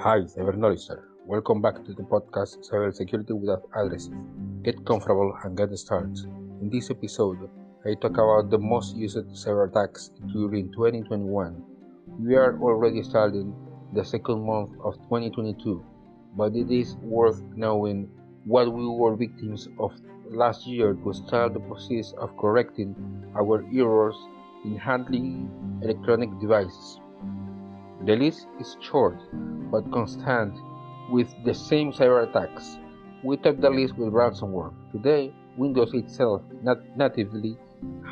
Hi, Cyberknowledger. Welcome back to the podcast Cybersecurity Without Addresses. Get comfortable and get started. In this episode, I talk about the most used cyber attacks during 2021. We are already starting the second month of 2022, but it is worth knowing what we were victims of last year to start the process of correcting our errors in handling electronic devices. The list is short but constant with the same cyber attacks. We top the list with ransomware. Today, Windows itself nat- natively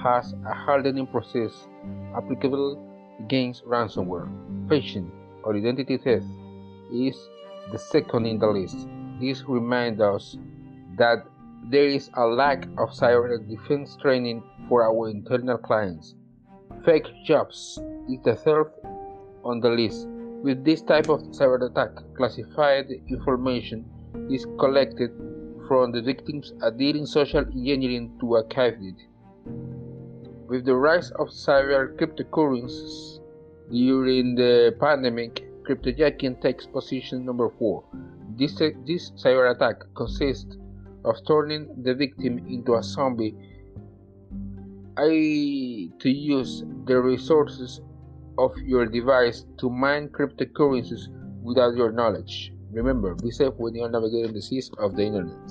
has a hardening process applicable against ransomware. Phishing or identity theft is the second in the list. This reminds us that there is a lack of cyber defense training for our internal clients. Fake jobs is the third on the list. With this type of cyber attack, classified information is collected from the victims adhering social engineering to a candidate. With the rise of cyber cryptocurrencies during the pandemic, cryptojacking takes position number 4. This, this cyber attack consists of turning the victim into a zombie I to use the resources of your device to mine cryptocurrencies without your knowledge. Remember, be safe when you are navigating the seas of the internet.